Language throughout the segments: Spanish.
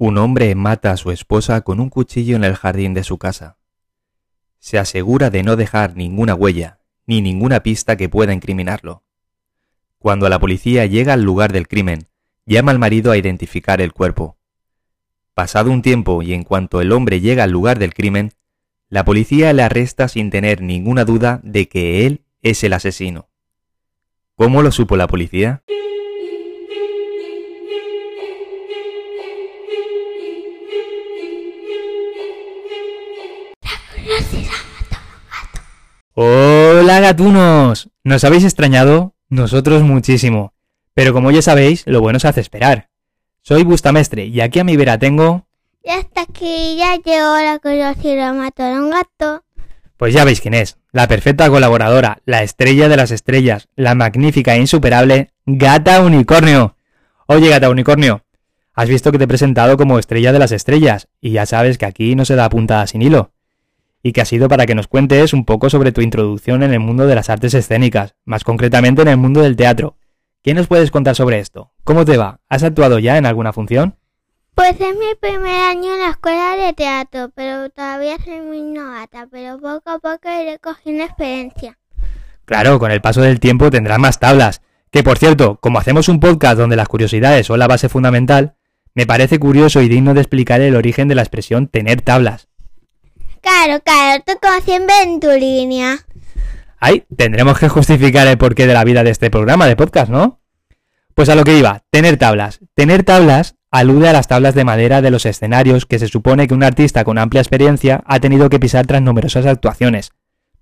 Un hombre mata a su esposa con un cuchillo en el jardín de su casa. Se asegura de no dejar ninguna huella, ni ninguna pista que pueda incriminarlo. Cuando la policía llega al lugar del crimen, llama al marido a identificar el cuerpo. Pasado un tiempo y en cuanto el hombre llega al lugar del crimen, la policía le arresta sin tener ninguna duda de que él es el asesino. ¿Cómo lo supo la policía? Hola gatunos, ¿nos habéis extrañado? Nosotros muchísimo. Pero como ya sabéis, lo bueno se hace esperar. Soy Bustamestre y aquí a mi vera tengo... Y hasta aquí ya llegó la curiosidad matar a un gato. Pues ya veis quién es. La perfecta colaboradora, la estrella de las estrellas, la magnífica e insuperable Gata Unicornio. Oye, Gata Unicornio, has visto que te he presentado como estrella de las estrellas y ya sabes que aquí no se da puntada sin hilo y que ha sido para que nos cuentes un poco sobre tu introducción en el mundo de las artes escénicas, más concretamente en el mundo del teatro. ¿Qué nos puedes contar sobre esto? ¿Cómo te va? ¿Has actuado ya en alguna función? Pues es mi primer año en la escuela de teatro, pero todavía soy muy novata, pero poco a poco iré cogiendo experiencia. Claro, con el paso del tiempo tendrás más tablas. Que por cierto, como hacemos un podcast donde las curiosidades son la base fundamental, me parece curioso y digno de explicar el origen de la expresión tener tablas. Claro, claro, tú como siempre en tu línea. Ay, tendremos que justificar el porqué de la vida de este programa de podcast, ¿no? Pues a lo que iba, tener tablas. Tener tablas alude a las tablas de madera de los escenarios que se supone que un artista con amplia experiencia ha tenido que pisar tras numerosas actuaciones.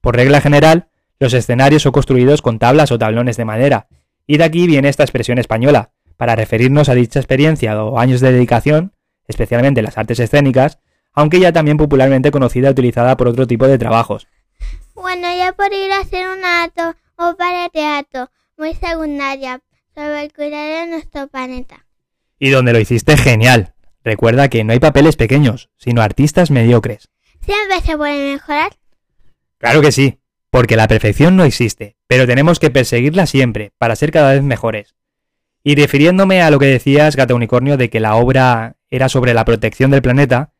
Por regla general, los escenarios son construidos con tablas o tablones de madera, y de aquí viene esta expresión española, para referirnos a dicha experiencia o años de dedicación, especialmente en las artes escénicas, aunque ya también popularmente conocida y utilizada por otro tipo de trabajos. Bueno, ya por ir a hacer un acto o para teatro muy secundaria sobre el cuidado de nuestro planeta. Y donde lo hiciste genial. Recuerda que no hay papeles pequeños, sino artistas mediocres. ¿Siempre se puede mejorar? Claro que sí, porque la perfección no existe, pero tenemos que perseguirla siempre para ser cada vez mejores. Y refiriéndome a lo que decías, Gata Unicornio, de que la obra era sobre la protección del planeta,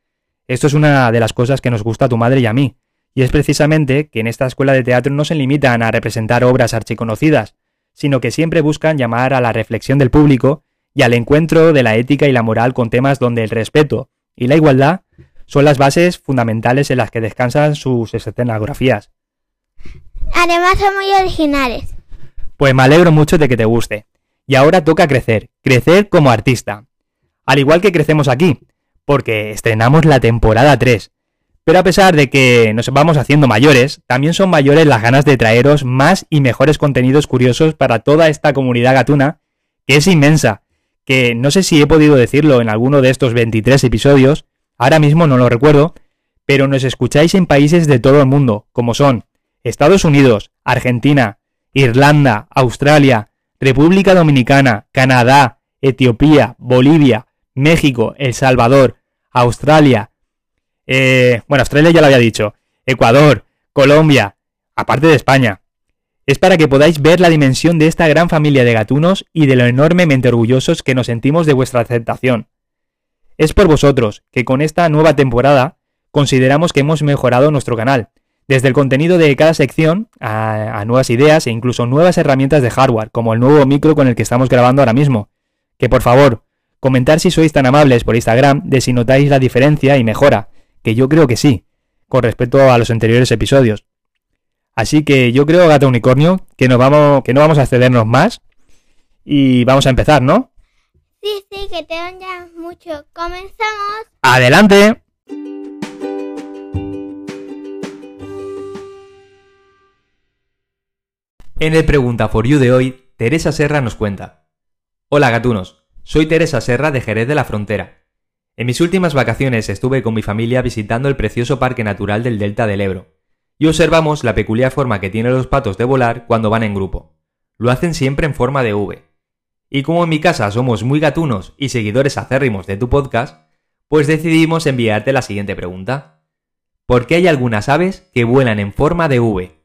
esto es una de las cosas que nos gusta a tu madre y a mí, y es precisamente que en esta escuela de teatro no se limitan a representar obras archiconocidas, sino que siempre buscan llamar a la reflexión del público y al encuentro de la ética y la moral con temas donde el respeto y la igualdad son las bases fundamentales en las que descansan sus escenografías. Además son muy originales. Pues me alegro mucho de que te guste. Y ahora toca crecer, crecer como artista. Al igual que crecemos aquí, porque estrenamos la temporada 3. Pero a pesar de que nos vamos haciendo mayores, también son mayores las ganas de traeros más y mejores contenidos curiosos para toda esta comunidad gatuna, que es inmensa, que no sé si he podido decirlo en alguno de estos 23 episodios, ahora mismo no lo recuerdo, pero nos escucháis en países de todo el mundo, como son Estados Unidos, Argentina, Irlanda, Australia, República Dominicana, Canadá, Etiopía, Bolivia, México, El Salvador, Australia, eh, bueno, Australia ya lo había dicho, Ecuador, Colombia, aparte de España. Es para que podáis ver la dimensión de esta gran familia de gatunos y de lo enormemente orgullosos que nos sentimos de vuestra aceptación. Es por vosotros que con esta nueva temporada consideramos que hemos mejorado nuestro canal, desde el contenido de cada sección a, a, nuevas ideas e incluso nuevas herramientas de hardware, como el nuevo micro con el que estamos grabando ahora mismo. Que por favor, Comentar si sois tan amables por Instagram de si notáis la diferencia y mejora, que yo creo que sí, con respecto a los anteriores episodios. Así que yo creo, Gato Unicornio, que, nos vamos, que no vamos a excedernos más y vamos a empezar, ¿no? Sí, sí, que te ya mucho. ¡Comenzamos! ¡Adelante! En el Pregunta for You de hoy, Teresa Serra nos cuenta. Hola gatunos, soy Teresa Serra de Jerez de la Frontera. En mis últimas vacaciones estuve con mi familia visitando el precioso Parque Natural del Delta del Ebro, y observamos la peculiar forma que tienen los patos de volar cuando van en grupo. Lo hacen siempre en forma de V. Y como en mi casa somos muy gatunos y seguidores acérrimos de tu podcast, pues decidimos enviarte la siguiente pregunta. ¿Por qué hay algunas aves que vuelan en forma de V?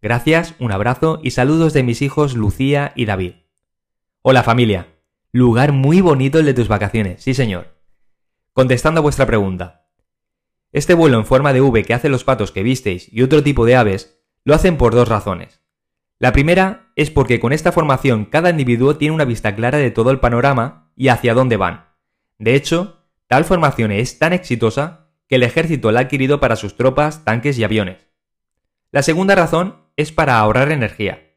Gracias, un abrazo y saludos de mis hijos Lucía y David. Hola familia, Lugar muy bonito el de tus vacaciones, sí señor. contestando a vuestra pregunta. Este vuelo en forma de V que hacen los patos que visteis y otro tipo de aves, lo hacen por dos razones. La primera es porque con esta formación cada individuo tiene una vista clara de todo el panorama y hacia dónde van. De hecho, tal formación es tan exitosa que el ejército la ha adquirido para sus tropas, tanques y aviones. La segunda razón es para ahorrar energía.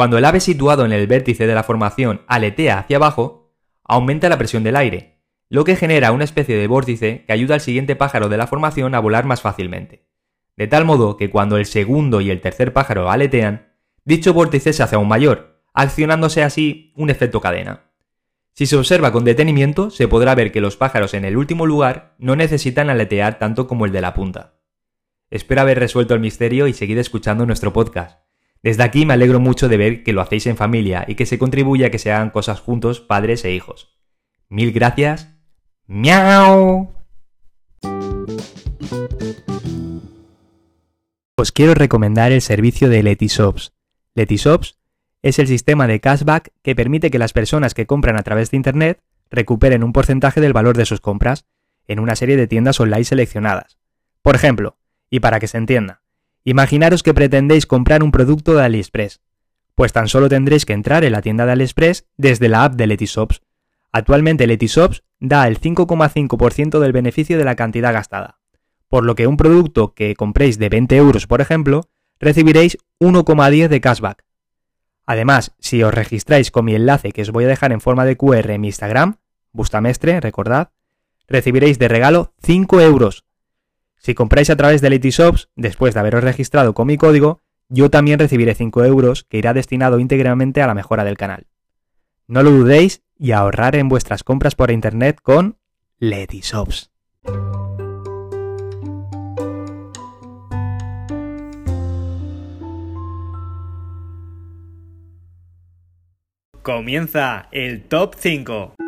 Cuando el ave situado en el vértice de la formación aletea hacia abajo, aumenta la presión del aire, lo que genera una especie de vórtice que ayuda al siguiente pájaro de la formación a volar más fácilmente. De tal modo que cuando el segundo y el tercer pájaro aletean, dicho vórtice se hace aún mayor, accionándose así un efecto cadena. Si se observa con detenimiento, se podrá ver que los pájaros en el último lugar no necesitan aletear tanto como el de la punta. Espero haber resuelto el misterio y seguid escuchando nuestro podcast. Desde aquí me alegro mucho de ver que lo hacéis en familia y que se contribuye a que se hagan cosas juntos padres e hijos. Mil gracias. ¡Miau! Os quiero recomendar el servicio de Letyshops. Letyshops es el sistema de cashback que permite que las personas que compran a través de Internet recuperen un porcentaje del valor de sus compras en una serie de tiendas online seleccionadas. Por ejemplo, y para que se entienda, imaginaros que pretendéis comprar un producto de AliExpress. Pues tan solo tendréis que entrar en la tienda de AliExpress desde la app de Letyshops. Actualmente Letyshops da el 5,5% del beneficio de la cantidad gastada, por lo que un producto que compréis de 20 euros, por ejemplo, recibiréis 1,10 de cashback. Además, si os registráis con mi enlace que os voy a dejar en forma de QR en mi Instagram, Bustamestre, recordad, recibiréis de regalo 5 euros. Si compráis a través de Letyshops, después de haberos registrado con mi código, yo también recibiré 5 euros que irá destinado íntegramente a la mejora del canal. No lo dudéis y ahorrar en vuestras compras por internet con Letyshops. Comienza el top 5.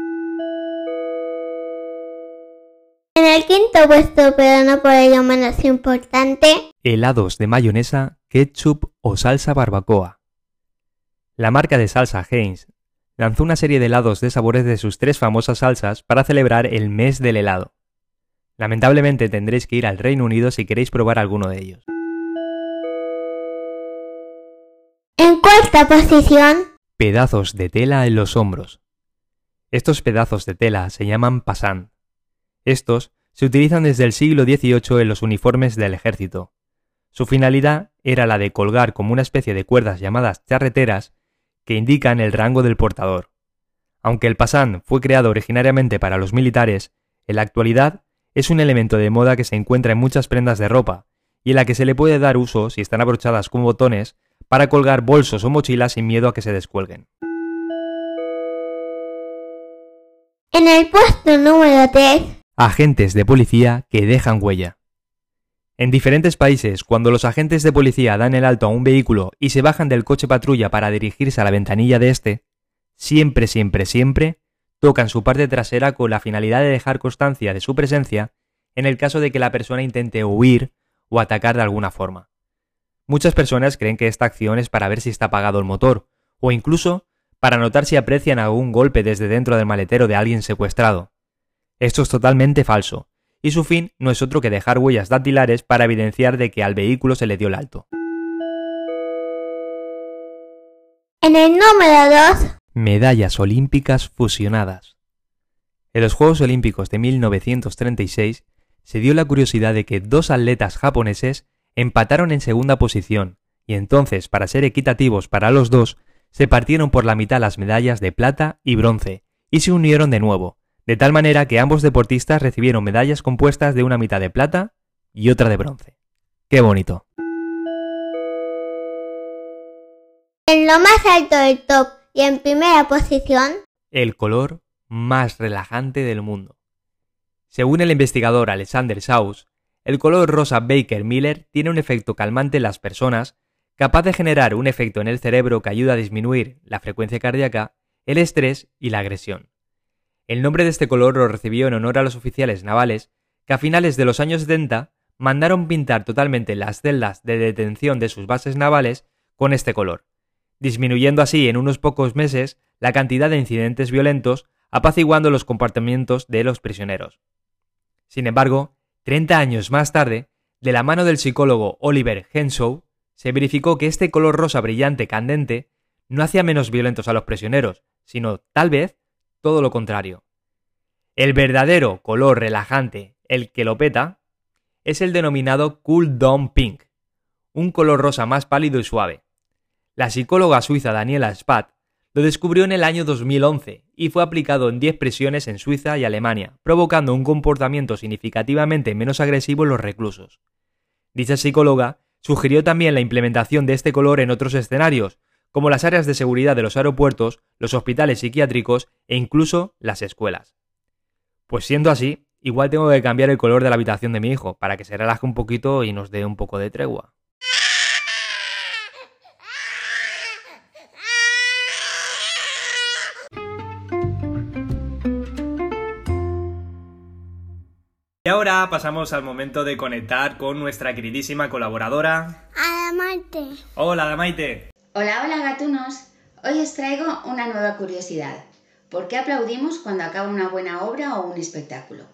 En el quinto puesto, pero no por ello menos importante, Helados de mayonesa, ketchup o salsa barbacoa. La marca de salsa Heinz lanzó una serie de helados de sabores de sus tres famosas salsas para celebrar el mes del helado. Lamentablemente tendréis que ir al Reino Unido si queréis probar alguno de ellos. en cuarta posición, Pedazos de tela en los hombros. Estos pedazos de tela se llaman pasant. Estos se utilizan desde el siglo XVIII en los uniformes del ejército. Su finalidad era la de colgar como una especie de cuerdas llamadas charreteras que indican el rango del portador. Aunque el pasant fue creado originariamente para los militares, en la actualidad es un elemento de moda que se encuentra en muchas prendas de ropa y en la que se le puede dar uso si están abrochadas con botones para colgar bolsos o mochilas sin miedo a que se descuelguen. en el puesto número 3, Agentes de policía que dejan huella. En diferentes países, cuando los agentes de policía dan el alto a un vehículo y se bajan del coche patrulla para dirigirse a la ventanilla de este, siempre, siempre, siempre tocan su parte trasera con la finalidad de dejar constancia de su presencia en el caso de que la persona intente huir o atacar de alguna forma. Muchas personas creen que esta acción es para ver si está apagado el motor, o incluso para notar si aprecian algún golpe desde dentro del maletero de alguien secuestrado. Esto es totalmente falso, y su fin no es otro que dejar huellas dactilares para evidenciar de que al vehículo se le dio el alto. en el número 2, Medallas olímpicas fusionadas. En los Juegos Olímpicos de 1936 se dio la curiosidad de que dos atletas japoneses empataron en segunda posición, y entonces, para ser equitativos para los dos, se partieron por la mitad las medallas de plata y bronce, y se unieron de nuevo, de tal manera que ambos deportistas recibieron medallas compuestas de una mitad de plata y otra de bronce. ¡Qué bonito! en lo más alto del top y en primera posición, el color más relajante del mundo. Según el investigador Alexander Saus, el color rosa Baker Miller tiene un efecto calmante en las personas, capaz de generar un efecto en el cerebro que ayuda a disminuir la frecuencia cardíaca, el estrés y la agresión. El nombre de este color lo recibió en honor a los oficiales navales que a finales de los años 70 mandaron pintar totalmente las celdas de detención de sus bases navales con este color, disminuyendo así en unos pocos meses la cantidad de incidentes violentos, apaciguando los comportamientos de los prisioneros. Sin embargo, 30 años más tarde, de la mano del psicólogo Oliver Henshaw, se verificó que este color rosa brillante candente no hacía menos violentos a los prisioneros, sino tal vez todo lo contrario. El verdadero color relajante, el que lo peta, es el denominado Cool Down Pink, un color rosa más pálido y suave. La psicóloga suiza Daniela Spath lo descubrió en el año 2011 y fue aplicado en 10 prisiones en Suiza y Alemania, provocando un comportamiento significativamente menos agresivo en los reclusos. Dicha psicóloga sugirió también la implementación de este color en otros escenarios, como las áreas de seguridad de los aeropuertos, los hospitales psiquiátricos e incluso las escuelas. Pues siendo así, igual tengo que cambiar el color de la habitación de mi hijo, para que se relaje un poquito y nos dé un poco de tregua. Y ahora pasamos al momento de conectar con nuestra queridísima colaboradora. Adamante. Hola, Damaite. Hola, hola gatunos. Hoy os traigo una nueva curiosidad. ¿Por qué aplaudimos cuando acaba una buena obra o un espectáculo?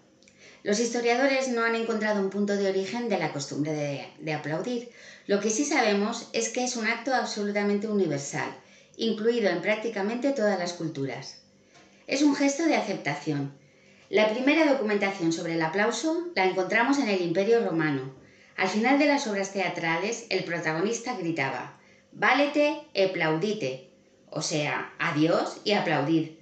Los historiadores no han encontrado un punto de origen de la costumbre de, de, aplaudir. Lo que sí sabemos es que es un acto absolutamente universal, incluido en prácticamente todas las culturas. Es un gesto de aceptación, la primera documentación sobre el aplauso la encontramos en el Imperio Romano. Al final de las obras teatrales, el protagonista gritaba, Válete e aplaudite, o sea, adiós y aplaudir,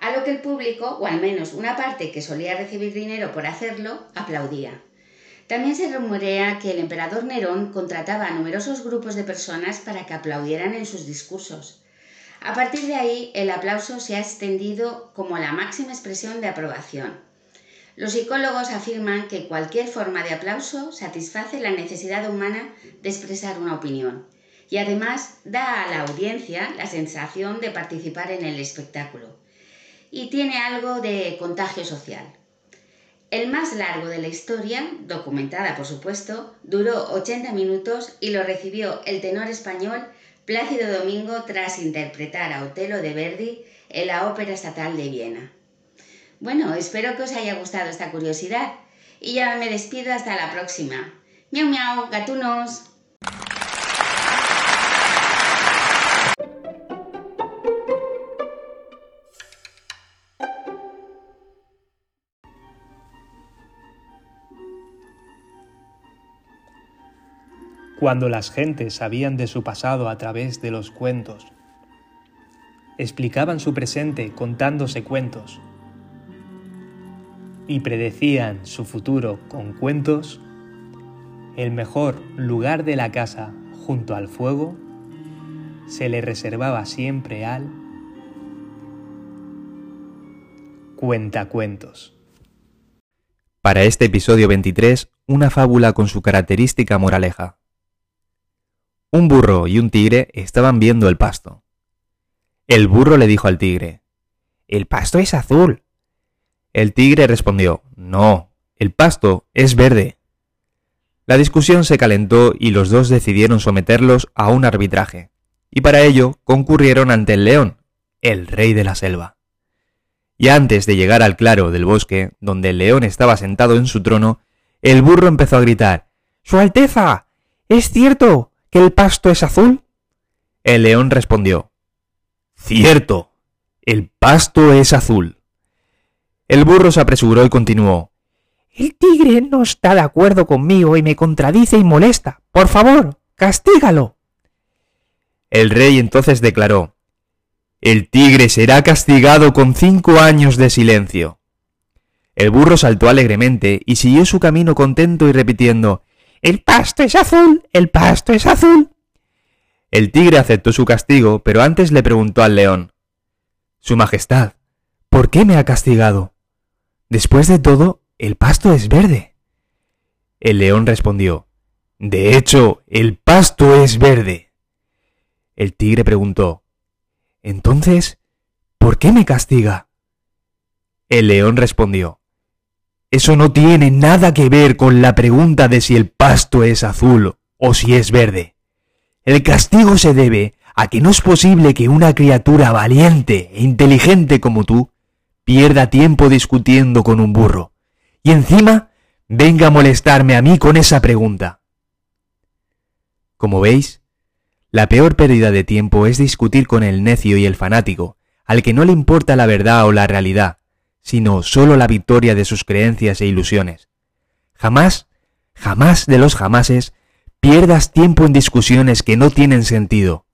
a lo que el público, o al menos una parte que solía recibir dinero por hacerlo, aplaudía. También se rumorea que el emperador Nerón contrataba a numerosos grupos de personas para que aplaudieran en sus discursos. A partir de ahí, el aplauso se ha extendido como la máxima expresión de aprobación. Los psicólogos afirman que cualquier forma de aplauso satisface la necesidad humana de expresar una opinión y además da a la audiencia la sensación de participar en el espectáculo y tiene algo de contagio social. El más largo de la historia, documentada por supuesto, duró 80 minutos y lo recibió el tenor español Plácido Domingo tras interpretar a Otelo de Verdi en la Ópera Estatal de Viena. Bueno, espero que os haya gustado esta curiosidad y ya me despido hasta la próxima. Miau miau, gatunos. Cuando las gentes sabían de su pasado a través de los cuentos. Explicaban su presente contándose cuentos y predecían su futuro con cuentos, el mejor lugar de la casa junto al fuego se le reservaba siempre al cuentacuentos. Para este episodio 23, una fábula con su característica moraleja. Un burro y un tigre estaban viendo el pasto. El burro le dijo al tigre, El pasto es azul. El tigre respondió, No, el pasto es verde. La discusión se calentó y los dos decidieron someterlos a un arbitraje, y para ello concurrieron ante el león, el rey de la selva. Y antes de llegar al claro del bosque, donde el león estaba sentado en su trono, el burro empezó a gritar Su Alteza. Es cierto el pasto es azul? El león respondió, Cierto, el pasto es azul. El burro se apresuró y continuó, El tigre no está de acuerdo conmigo y me contradice y molesta. Por favor, castígalo. El rey entonces declaró, El tigre será castigado con cinco años de silencio. El burro saltó alegremente y siguió su camino contento y repitiendo, el pasto es azul, el pasto es azul. El tigre aceptó su castigo, pero antes le preguntó al león Su Majestad, ¿por qué me ha castigado? Después de todo, el pasto es verde. El león respondió De hecho, el pasto es verde. El tigre preguntó Entonces, ¿por qué me castiga? El león respondió eso no tiene nada que ver con la pregunta de si el pasto es azul o si es verde. El castigo se debe a que no es posible que una criatura valiente e inteligente como tú pierda tiempo discutiendo con un burro, y encima venga a molestarme a mí con esa pregunta. Como veis, la peor pérdida de tiempo es discutir con el necio y el fanático, al que no le importa la verdad o la realidad, sino solo la victoria de sus creencias e ilusiones. Jamás, jamás de los jamases, pierdas tiempo en discusiones que no tienen sentido.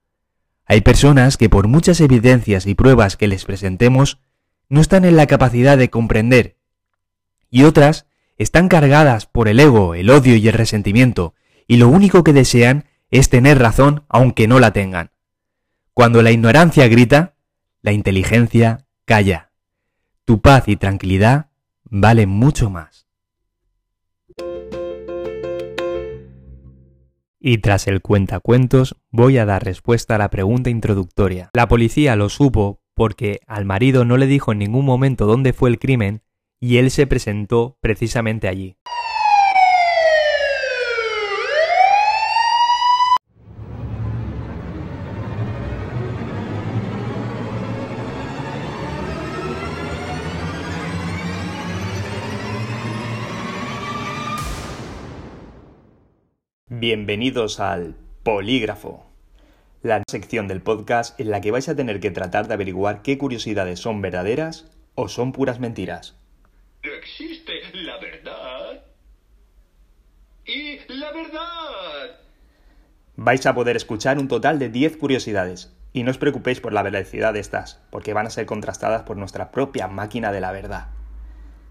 Hay personas que por muchas evidencias y pruebas que les presentemos, no están en la capacidad de comprender, y otras están cargadas por el ego, el odio y el resentimiento, y lo único que desean es tener razón aunque no la tengan. Cuando la ignorancia grita, la inteligencia calla. Tu paz y tranquilidad valen mucho más. Y tras el cuentacuentos voy a dar respuesta a la pregunta introductoria. La policía lo supo porque al marido no le dijo en ningún momento dónde fue el crimen y él se presentó precisamente allí. Bienvenidos al Polígrafo, la sección del podcast en la que vais a tener que tratar de averiguar qué curiosidades son verdaderas o son puras mentiras. Existe la verdad y la verdad. Vais a poder escuchar un total de 10 curiosidades, y no os preocupéis por la veracidad de estas, porque van a ser contrastadas por nuestra propia máquina de la verdad.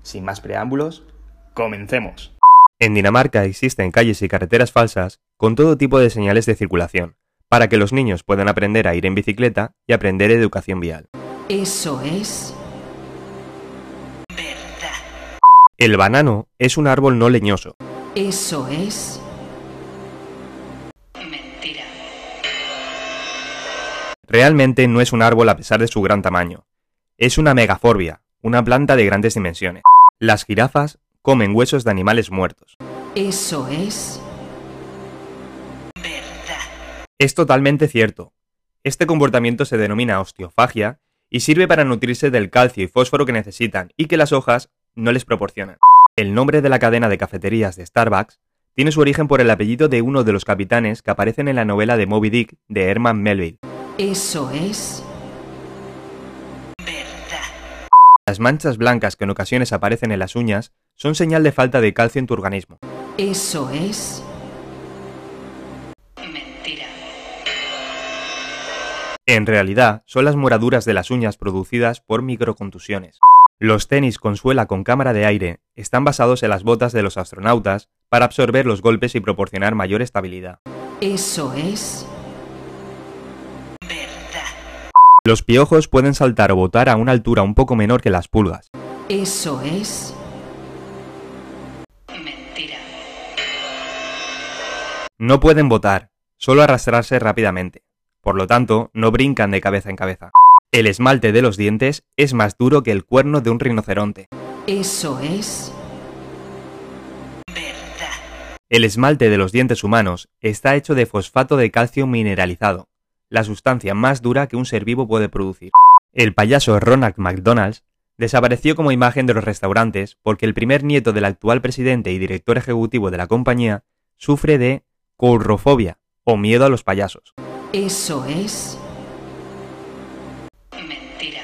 Sin más preámbulos, comencemos. En Dinamarca existen calles y carreteras falsas con todo tipo de señales de circulación, para que los niños puedan aprender a ir en bicicleta y aprender educación vial. Eso es verdad. El banano es un árbol no leñoso. Eso es mentira. Realmente no es un árbol a pesar de su gran tamaño. Es una megaforbia, una planta de grandes dimensiones. Las jirafas comen huesos de animales muertos. Eso es verdad. Es totalmente cierto. Este comportamiento se denomina osteofagia y sirve para nutrirse del calcio y fósforo que necesitan y que las hojas no les proporcionan. El nombre de la cadena de cafeterías de Starbucks tiene su origen por el apellido de uno de los capitanes que aparecen en la novela de Moby Dick de Herman Melville. Eso es Las manchas blancas que en ocasiones aparecen en las uñas son señal de falta de calcio en tu organismo. Eso es mentira. En realidad, son las moraduras de las uñas producidas por microcontusiones. Los tenis con suela con cámara de aire están basados en las botas de los astronautas para absorber los golpes y proporcionar mayor estabilidad. Eso es Los piojos pueden saltar o botar a una altura un poco menor que las pulgas. Eso es mentira. No pueden botar, solo arrastrarse rápidamente. Por lo tanto, no brincan de cabeza en cabeza. El esmalte de los dientes es más duro que el cuerno de un rinoceronte. Eso es verdad. El esmalte de los dientes humanos está hecho de fosfato de calcio mineralizado, la sustancia más dura que un ser vivo puede producir. El payaso Ronald McDonald desapareció como imagen de los restaurantes porque el primer nieto del actual presidente y director ejecutivo de la compañía sufre de courrofobia o miedo a los payasos. Eso es mentira.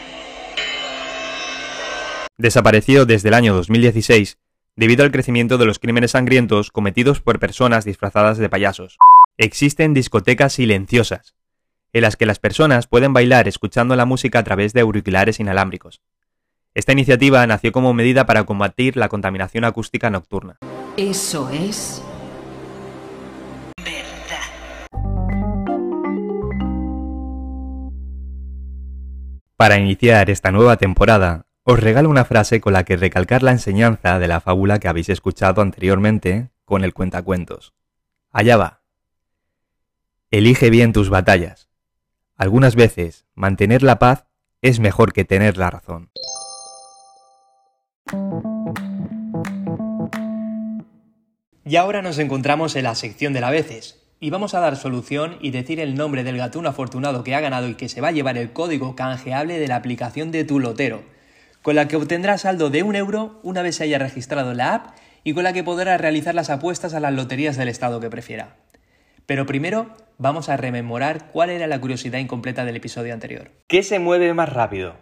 Desapareció desde el año 2016 debido al crecimiento de los crímenes sangrientos cometidos por personas disfrazadas de payasos. Existen discotecas silenciosas, en las que las personas pueden bailar escuchando la música a través de auriculares inalámbricos. Esta iniciativa nació como medida para combatir la contaminación acústica nocturna. Eso es verdad. Para iniciar esta nueva temporada, os regalo una frase con la que recalcar la enseñanza de la fábula que habéis escuchado anteriormente con el cuentacuentos. Allá va. Elige bien tus batallas. Algunas veces, mantener la paz es mejor que tener la razón. Y ahora nos encontramos en la sección de la veces. Y vamos a dar solución y decir el nombre del gatuno afortunado que ha ganado y que se va a llevar el código canjeable de la aplicación de tu lotero, con la que obtendrás saldo de un euro una vez se haya registrado la app y con la que podrá realizar las apuestas a las loterías del estado que prefiera. Pero primero vamos a rememorar cuál era la curiosidad incompleta del episodio anterior. ¿Qué se mueve más rápido?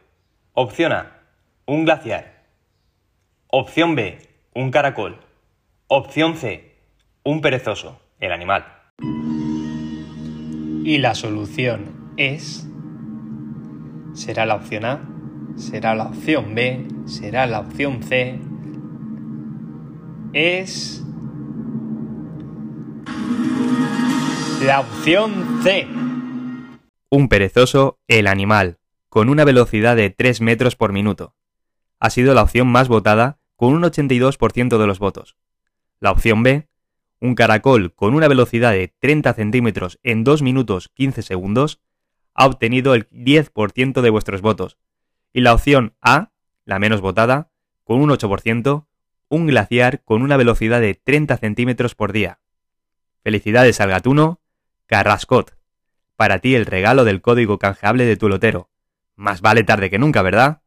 Opción A, un glaciar. Opción B, un caracol. Opción C, un perezoso, el animal. Y la solución es... ¿Será la opción A? ¿Será la opción B? ¿Será la opción C? Es... La opción C. Un perezoso, el animal, con una velocidad de 3 metros por minuto. Ha sido la opción más votada con un 82% de los votos. La opción B, un caracol con una velocidad de 30 centímetros en 2 minutos 15 segundos, ha obtenido el 10% de vuestros votos. Y la opción A, la menos votada, con un 8%, un glaciar con una velocidad de 30 centímetros por día. Felicidades al gatuno, Carrascot. Para ti el regalo del código canjeable de tu lotero. Más vale tarde que nunca, ¿verdad?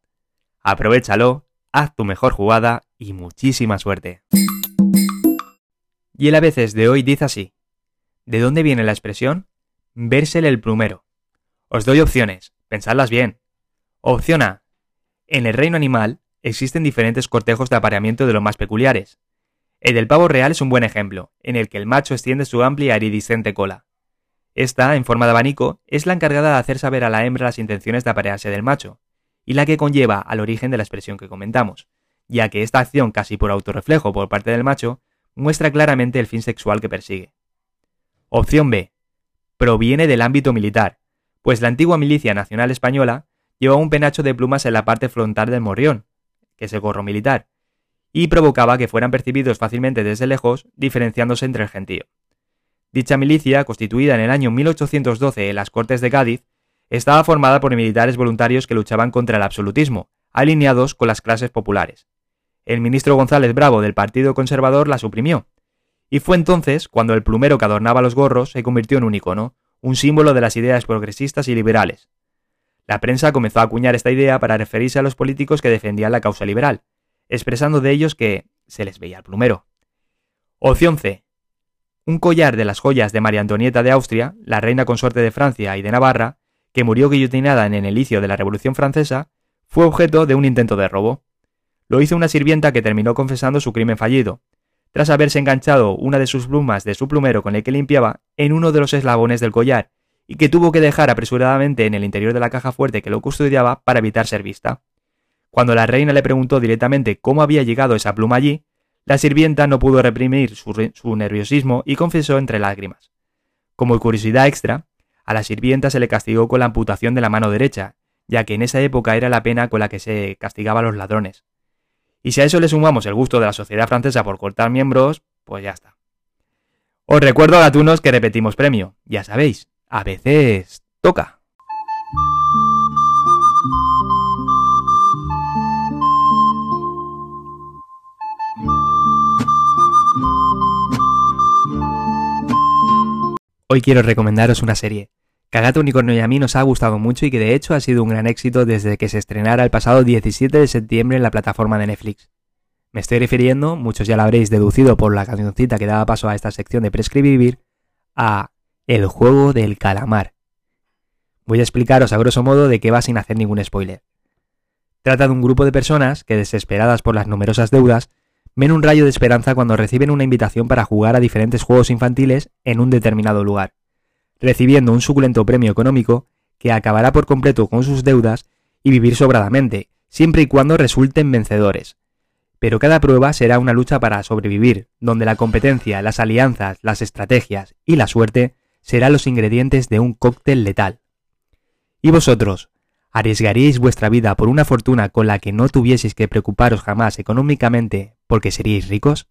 Aprovechalo, haz tu mejor jugada y muchísima suerte. Y el a veces de hoy dice así. ¿De dónde viene la expresión? Vérsele el plumero. Os doy opciones, pensadlas bien. Opción A. En el reino animal existen diferentes cortejos de apareamiento de los más peculiares. El del pavo real es un buen ejemplo, en el que el macho extiende su amplia y iridiscente cola. Esta, en forma de abanico, es la encargada de hacer saber a la hembra las intenciones de aparearse del macho, y la que conlleva al origen de la expresión que comentamos, ya que esta acción casi por autorreflejo por parte del macho muestra claramente el fin sexual que persigue. Opción B. Proviene del ámbito militar, pues la antigua milicia nacional española llevaba un penacho de plumas en la parte frontal del morrión, que es el gorro militar, y provocaba que fueran percibidos fácilmente desde lejos, diferenciándose entre el gentío. Dicha milicia, constituida en el año 1812 en las Cortes de Cádiz, estaba formada por militares voluntarios que luchaban contra el absolutismo, alineados con las clases populares. El ministro González Bravo del Partido Conservador la suprimió, y fue entonces cuando el plumero que adornaba los gorros se convirtió en un icono, un símbolo de las ideas progresistas y liberales. La prensa comenzó a acuñar esta idea para referirse a los políticos que defendían la causa liberal, expresando de ellos que se les veía el plumero. Opción C. Un collar de las joyas de María Antonieta de Austria, la reina consorte de Francia y de Navarra, que murió guillotinada en el inicio de la Revolución Francesa, fue objeto de un intento de robo. Lo hizo una sirvienta que terminó confesando su crimen fallido, tras haberse enganchado una de sus plumas de su plumero con el que limpiaba en uno de los eslabones del collar, y que tuvo que dejar apresuradamente en el interior de la caja fuerte que lo custodiaba para evitar ser vista. Cuando la reina le preguntó directamente cómo había llegado esa pluma allí, la sirvienta no pudo reprimir su, nerviosismo y confesó entre lágrimas. Como curiosidad extra, a la sirvienta se le castigó con la amputación de la mano derecha, ya que en esa época era la pena con la que se castigaba a los ladrones. Y si a eso le sumamos el gusto de la sociedad francesa por cortar miembros, pues ya está. Os recuerdo, gatunos, que repetimos premio. Ya sabéis, a veces toca. Hoy quiero recomendaros una serie. Cagata Unicornio y a mí nos ha gustado mucho y que de hecho ha sido un gran éxito desde que se estrenara el pasado 17 de septiembre en la plataforma de Netflix. Me estoy refiriendo, muchos ya lo habréis deducido por la cancioncita que daba paso a esta sección de Prescribir, a El juego del calamar. Voy a explicaros a grosso modo de qué va sin hacer ningún spoiler. Trata de un grupo de personas que, desesperadas por las numerosas deudas, ven un rayo de esperanza cuando reciben una invitación para jugar a diferentes juegos infantiles en un determinado lugar, recibiendo un suculento premio económico que acabará por completo con sus deudas y vivir sobradamente, siempre y cuando resulten vencedores. Pero cada prueba será una lucha para sobrevivir, donde la competencia, las alianzas, las estrategias y la suerte serán los ingredientes de un cóctel letal. ¿Y vosotros? ¿Arriesgaríais vuestra vida por una fortuna con la que no tuvieseis que preocuparos jamás económicamente porque seríais ricos?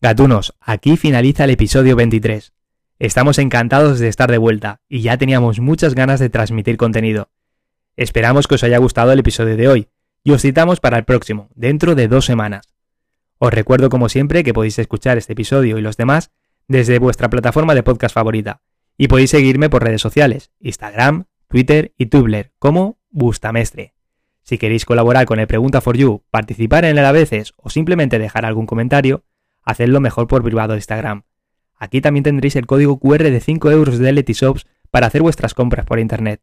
Gatunos, aquí finaliza el episodio 23. Estamos encantados de estar de vuelta y ya teníamos muchas ganas de transmitir contenido. Esperamos que os haya gustado el episodio de hoy y os citamos para el próximo, dentro de dos semanas. Os recuerdo como siempre que podéis escuchar este episodio y los demás desde vuestra plataforma de podcast favorita y podéis seguirme por redes sociales, Instagram, Twitter y Tumblr como Bustamestre. Si queréis colaborar con el Pregunta for You, participar en el a veces o simplemente dejar algún comentario, hacedlo mejor por privado de Instagram. Aquí también tendréis el código QR de 5 euros de Letyshops para hacer vuestras compras por internet.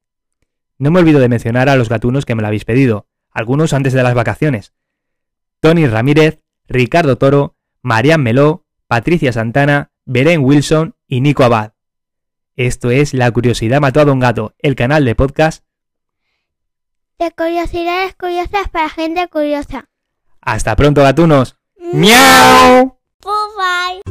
No me olvido de mencionar a los gatunos que me lo habéis pedido, algunos antes de las vacaciones. Tony Ramírez, Ricardo Toro, Marian Meló, Patricia Santana, Beren Wilson y Nico Abad. Esto es La Curiosidad Mató a Don Gato, el canal de podcast. De curiosidades curiosas para gente curiosa. Hasta pronto, gatunos. ¡Miau! Bye.